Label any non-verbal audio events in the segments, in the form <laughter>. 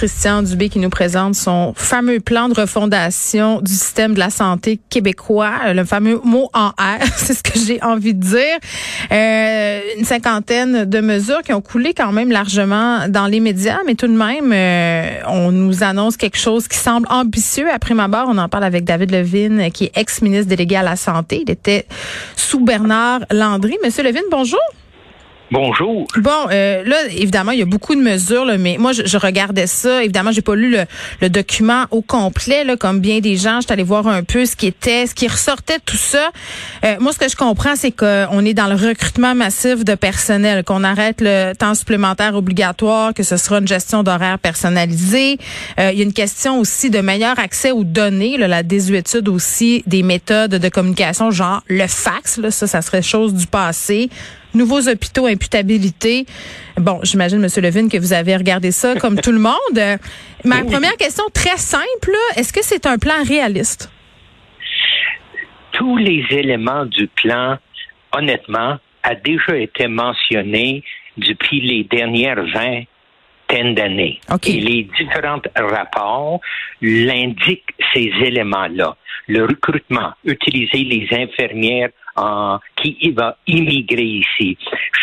Christian Dubé qui nous présente son fameux plan de refondation du système de la santé québécois, le fameux mot en R, <laughs> c'est ce que j'ai envie de dire. Euh, une cinquantaine de mesures qui ont coulé quand même largement dans les médias, mais tout de même, euh, on nous annonce quelque chose qui semble ambitieux. Après ma barre, on en parle avec David Levine, qui est ex-ministre délégué à la santé. Il était sous Bernard Landry. Monsieur Levine, bonjour. Bonjour. Bon, euh, là, évidemment, il y a beaucoup de mesures, là, mais moi, je, je regardais ça. Évidemment, j'ai pas lu le, le, document au complet, là, comme bien des gens. J'étais allée voir un peu ce qui était, ce qui ressortait tout ça. Euh, moi, ce que je comprends, c'est qu'on est dans le recrutement massif de personnel, qu'on arrête le temps supplémentaire obligatoire, que ce sera une gestion d'horaire personnalisée. Euh, il y a une question aussi de meilleur accès aux données, là, la désuétude aussi des méthodes de communication, genre le fax, là, ça, ça serait chose du passé nouveaux hôpitaux, imputabilité. Bon, j'imagine, Monsieur Levine, que vous avez regardé ça comme tout le monde. Ma première question, très simple, est-ce que c'est un plan réaliste? Tous les éléments du plan, honnêtement, a déjà été mentionné depuis les dernières 20 d'années. Okay. Et les différents rapports l'indiquent ces éléments-là. Le recrutement, utiliser les infirmières qui va immigrer ici,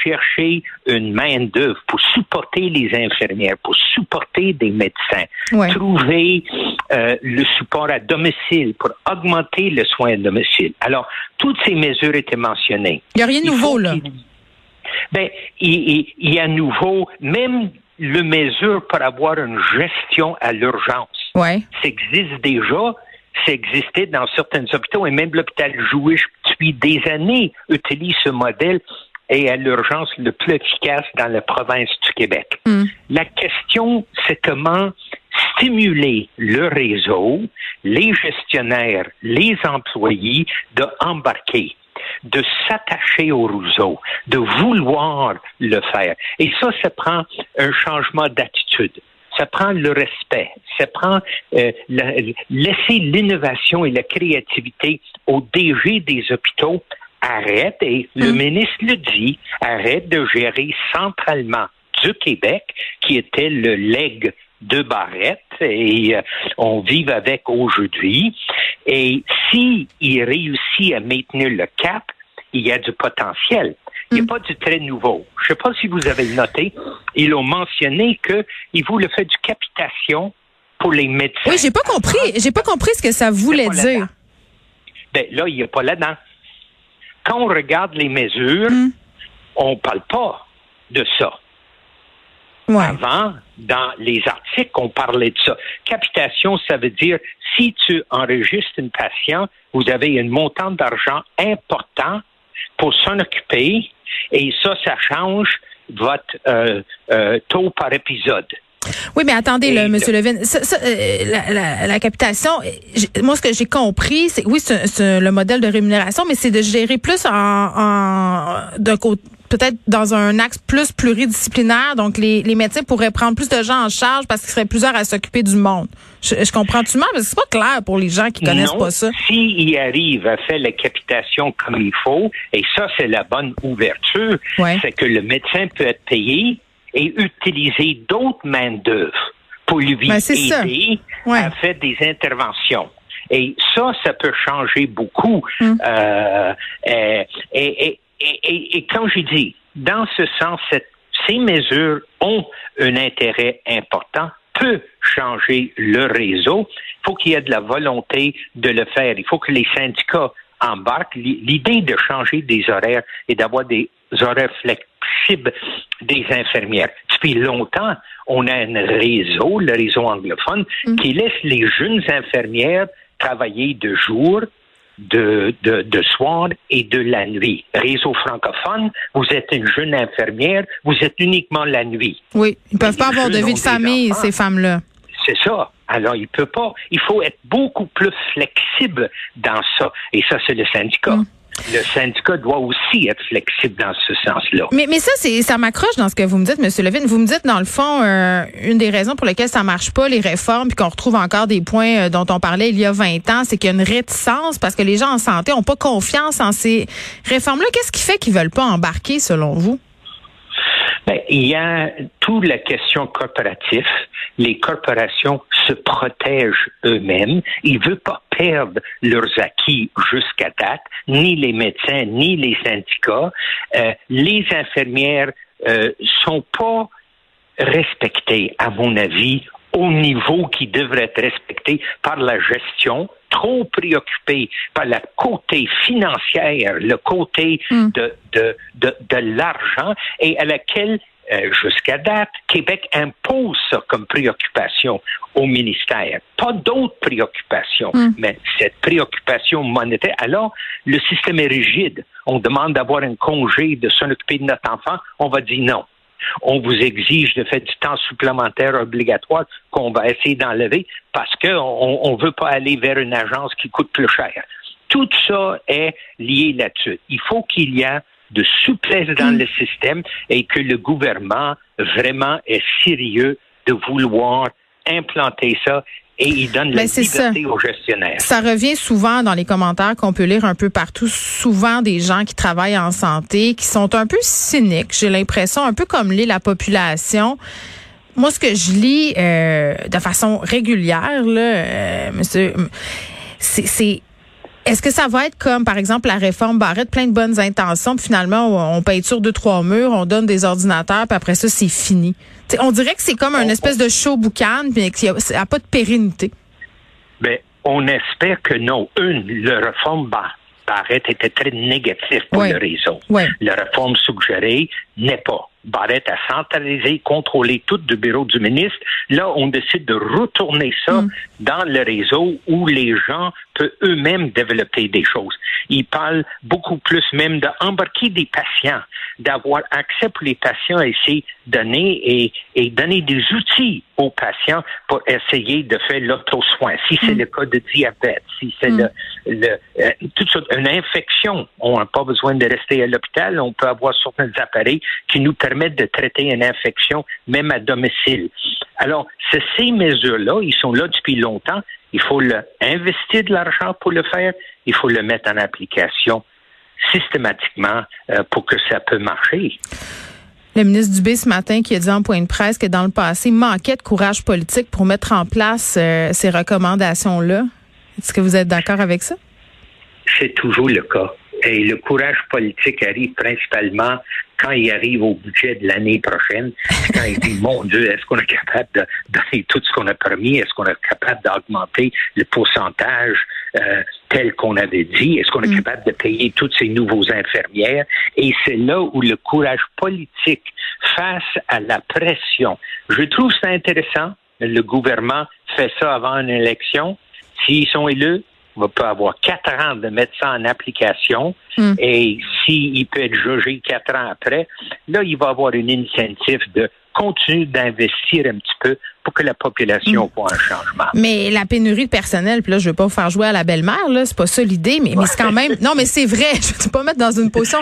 chercher une main-d'œuvre pour supporter les infirmières, pour supporter des médecins, Ouais. trouver euh, le support à domicile pour augmenter le soin à domicile. Alors, toutes ces mesures étaient mentionnées. Il n'y a rien de nouveau, là. Ben, il y a nouveau, même le mesure pour avoir une gestion à l'urgence. Ouais. Ça existe déjà. Ça existait dans certains hôpitaux et même l'hôpital Jouish, depuis des années, utilise ce modèle et à l'urgence le plus efficace dans la province du Québec. Mm. La question, c'est comment stimuler le réseau, les gestionnaires, les employés de embarquer de s'attacher au réseau, de vouloir le faire. Et ça, ça prend un changement d'attitude. Ça prend le respect. Ça prend euh, la- laisser l'innovation et la créativité au DG des hôpitaux. Arrête, et le ministre le dit, arrête de gérer centralement du Québec, qui était le leg de Barrette, et euh, on vive avec aujourd'hui. Et si il réussit à maintenir le cap, il y a du potentiel. Il n'y a pas du très nouveau. Je ne sais pas si vous avez noté, ils ont mentionné qu'ils voulaient faire du capitation pour les médecins. Oui, j'ai pas compris. J'ai pas compris ce que ça voulait dire. Ben, là, il n'y a pas là-dedans. Quand on regarde les mesures, Mm. on ne parle pas de ça. Ouais. Avant, dans les articles, on parlait de ça. Capitation, ça veut dire si tu enregistres une patient, vous avez un montant d'argent important pour s'en occuper et ça, ça change votre euh, euh, taux par épisode. Oui, mais attendez, là, Monsieur Levin, ça, ça, euh, la, la- la capitation, moi, ce que j'ai compris, c'est oui, c'est c'est le modèle de rémunération, mais c'est de gérer plus en, en d'un côté peut-être dans un axe plus pluridisciplinaire. Donc, les, les médecins pourraient prendre plus de gens en charge parce qu'ils seraient plusieurs à s'occuper du monde. Je, je comprends-tu mal? Parce que c'est pas clair pour les gens qui connaissent non, pas ça. S'il arrive à faire la capitation comme il faut, et ça, c'est la bonne ouverture, Ouais. c'est que le médecin peut être payé et utiliser d'autres main-d'œuvre pour lui Ben, aider Ouais. à faire des interventions. Et ça, ça peut changer beaucoup. Hum. Euh, et, et, et, et, et comme je dis, dans ce sens, cette- ces mesures ont un intérêt important, peut changer le réseau. Il faut qu'il y ait de la volonté de le faire. Il faut que les syndicats embarquent. L'idée de changer des horaires et d'avoir des horaires flexibles des infirmières. Depuis longtemps, on a un réseau, le réseau anglophone, qui laisse les jeunes infirmières travailler de jour, de, de, de soir et de la nuit. Réseau francophone, vous êtes une jeune infirmière, vous êtes uniquement la nuit. Oui, ils peuvent Mais pas avoir de vie de famille, enfants. ces femmes-là. C'est ça. Alors, il peut pas. Il faut être beaucoup plus flexible dans ça. Et ça, c'est le syndicat. Mm. Le syndicat doit aussi être flexible dans ce sens-là. Mais, mais ça, c'est ça m'accroche dans ce que vous me dites, M. Levin. Vous me dites, dans le fond, euh, une des raisons pour lesquelles ça marche pas, les réformes, puis qu'on retrouve encore des points euh, dont on parlait il y a 20 ans, c'est qu'il y a une réticence parce que les gens en santé ont pas confiance en ces réformes-là. Qu'est-ce qui fait qu'ils veulent pas embarquer, selon vous? Ben, il y a toute la question corporative. Les corporations se protègent eux-mêmes. Ils ne veulent pas perdre leurs acquis jusqu'à date, ni les médecins, ni les syndicats. Euh, les infirmières euh, sont pas respectées, à mon avis, au niveau qui devrait être respecté par la gestion, trop préoccupé par le côté financier, le côté mm. de, de, de, de l'argent et à laquelle euh, jusqu'à date, Québec impose ça comme préoccupation au ministère. Pas d'autres préoccupations, mm. mais cette préoccupation monétaire. Alors, le système est rigide. On demande d'avoir un congé, de s'en occuper de notre enfant. On va dire non on vous exige de faire du temps supplémentaire obligatoire qu'on va essayer d'enlever parce qu'on ne veut pas aller vers une agence qui coûte plus cher. Tout ça est lié là-dessus. Il faut qu'il y ait de souplesse dans le système et que le gouvernement vraiment est sérieux de vouloir implanter ça et il donne la liberté aux gestionnaires. Ça revient souvent dans les commentaires qu'on peut lire un peu partout, souvent des gens qui travaillent en santé, qui sont un peu cyniques, j'ai l'impression, un peu comme lit la population. Moi, ce que je lis euh, de façon régulière, là, euh, monsieur, c'est est-ce que ça va être comme, par exemple, la réforme Barrette, plein de bonnes intentions, puis finalement, on sur deux, trois murs, on donne des ordinateurs, puis après ça, c'est fini? on dirait que c'est comme un espèce de show boucan, mais qu'il n'y a, pas de pérennité. Ben, on espère que non. Une, la réforme Barrette était très négative pour le réseau. La réforme suggérée n'est pas. Barrette a centralisé, contrôlé tout le bureau du ministre. Là, on décide de retourner ça mm. dans le réseau où les gens peuvent eux-mêmes développer des choses. Ils parlent beaucoup plus même d'embarquer des patients, d'avoir accès pour les patients et essayer donner et, et donner des outils aux patients pour essayer de faire l'auto-soin. Si c'est mm. le cas de diabète, si c'est mm. le, le euh, toute sorte, une infection, on n'a pas besoin de rester à l'hôpital, on peut avoir certains appareils qui nous permettent de traiter une infection même à domicile. Alors, ces mesures-là, ils sont là depuis longtemps. Il faut le, investir de l'argent pour le faire. Il faut le mettre en application systématiquement euh, pour que ça peut marcher. Le ministre Dubé ce matin qui a dit en point de presse que dans le passé, il manquait de courage politique pour mettre en place euh, ces recommandations-là. Est-ce que vous êtes d'accord avec ça? C'est toujours le cas. Et le courage politique arrive principalement quand il arrive au budget de l'année prochaine. Quand il dit, <laughs> mon Dieu, est-ce qu'on est capable de donner tout ce qu'on a permis? Est-ce qu'on est capable d'augmenter le pourcentage euh, tel qu'on avait dit? Est-ce qu'on est mm. capable de payer toutes ces nouveaux infirmières? Et c'est là où le courage politique face à la pression. Je trouve ça intéressant. Le gouvernement fait ça avant une élection. S'ils sont élus, va pas avoir quatre ans de mettre ça en application hmm. et s'il peut être jugé quatre ans après, là, il va avoir une incentive de continuer d'investir un petit peu pour que la population mm. voit un changement. Mais la pénurie de personnel, puis là, je veux pas vous faire jouer à la belle-mère, là, c'est pas ça l'idée, mais, mais c'est quand même, non, mais c'est vrai, <laughs> je veux pas mettre dans une position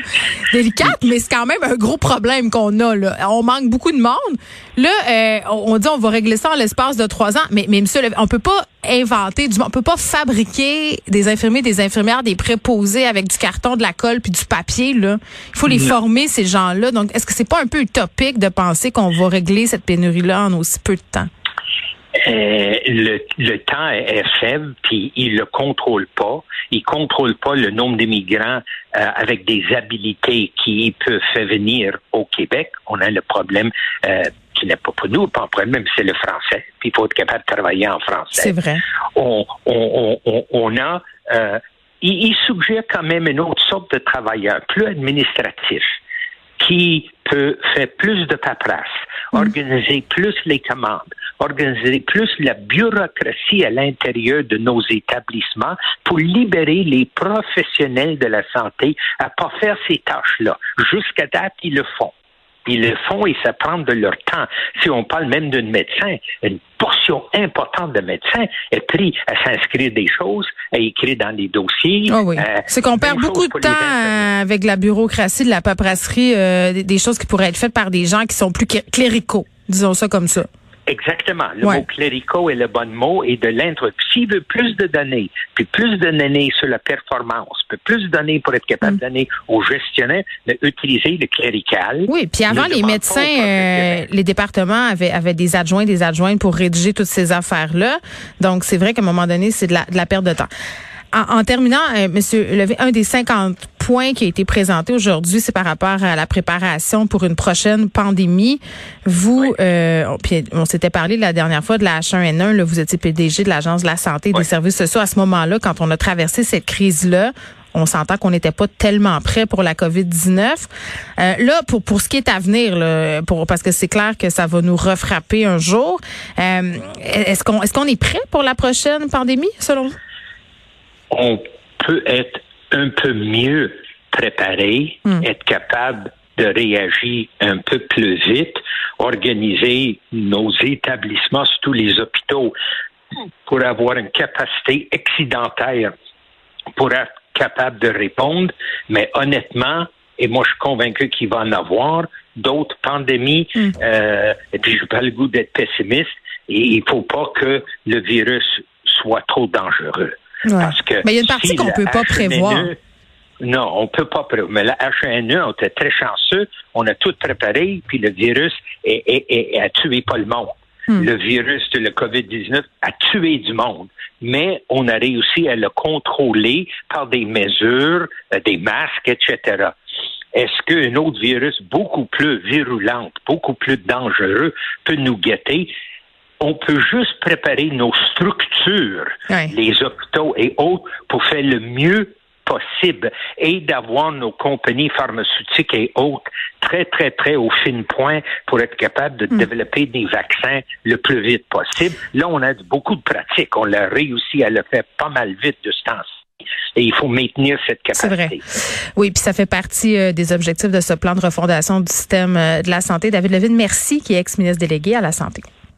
délicate, mais c'est quand même un gros problème qu'on a, là. On manque beaucoup de monde. Là, euh, on dit on va régler ça en l'espace de trois ans, mais, mais monsieur, on peut pas inventer, du, on peut pas fabriquer des infirmiers, des infirmières, des préposés avec du carton, de la colle puis du papier, là. Il faut les former, ces gens-là. Donc, est-ce que c'est pas un peu utopique de penser qu'on va régler cette pénurie-là en aussi peu de temps? Euh, le, le, temps est, faible, puis il le contrôle pas. Il contrôle pas le nombre d'immigrants euh, avec des habilités qui peuvent faire venir au Québec. On a le problème euh, qui n'est pas pour nous, pas un problème, c'est le français. Puis il faut être capable de travailler en français. C'est vrai. On, on, on, on a il, il, suggère quand même une autre sorte de travailleur, plus administratif, qui peut faire plus de paperasse. Organiser plus les commandes, organiser plus la bureaucratie à l'intérieur de nos établissements pour libérer les professionnels de la santé à pas faire ces tâches-là. Jusqu'à date, ils le font. Ils le font et ça prend de leur temps. Si on parle même d'un médecin, une portion importante de médecins est pris à s'inscrire des choses, à écrire dans les dossiers. Oh oui. Euh, c'est qu'on perd beaucoup de temps euh, avec la bureaucratie, de la paperasserie, euh, des choses qui pourraient être faites par des gens qui sont plus cléricaux, disons ça comme ça. Exactement. Le mot clérico est le bon mot et de l'intro. S'il veut plus de données, puis plus de données sur la performance, puis plus de données pour être capable mm. de donner aux gestionnaires, d'utiliser le clérical. Oui, puis avant, les médecins, euh, les départements avaient, avaient des adjoints, des adjointes pour rédiger toutes ces affaires-là. Donc, c'est vrai qu'à un moment donné, c'est de la, de la perte de temps. En, terminant, euh, Monsieur Levé, un des 50 points qui a été présenté aujourd'hui, c'est par rapport à la préparation pour une prochaine pandémie. Vous, euh, on s'était parlé la dernière fois de la H1N1, là, vous étiez PDG de l'Agence de la santé et des services sociaux à ce moment-là, quand on a traversé cette crise-là on s'entend qu'on n'était pas tellement prêt pour la COVID-19. Euh, là, pour, pour ce qui est à venir, là, pour, parce que c'est clair que ça va nous refrapper un jour, euh, est-ce qu'on est, qu'on est prêt pour la prochaine pandémie, selon vous? on peut être un peu mieux préparé, hmm. être capable de réagir un peu plus vite, organiser nos établissements, surtout les hôpitaux, pour avoir une capacité excédentaire pour être capable de répondre. Mais honnêtement, et moi je suis convaincu qu'il va en avoir d'autres pandémies, hmm. euh, et puis je n'ai pas le goût d'être pessimiste, et il ne faut pas que le virus soit trop dangereux. Parce que Mais il y a une partie qu'on ne peut pas prévoir. Non, on peut pas prévoir. Mais la H1N1, on était très chanceux. On a tout préparé, puis le virus est, a tué pas le monde. Hmm. Le virus de la COVID-19 a tué du monde. Mais on a réussi à le contrôler par des mesures, euh, des masques, etc. Est-ce qu'un autre virus beaucoup plus virulent, beaucoup plus dangereux peut nous guetter? On peut juste préparer nos structures, les hôpitaux et autres, pour faire le mieux possible et d'avoir nos compagnies pharmaceutiques et autres très, très, très au fin point pour être capable de hmm. développer des vaccins le plus vite possible. Là, on a beaucoup de pratiques. On l'a réussi à le faire pas mal vite de ce temps-ci. Et il faut maintenir cette capacité. Vrai. Oui, puis ça fait partie euh, des objectifs de ce plan de refondation du système euh, de la santé. David Levine, merci, qui est ex-ministre délégué à la santé.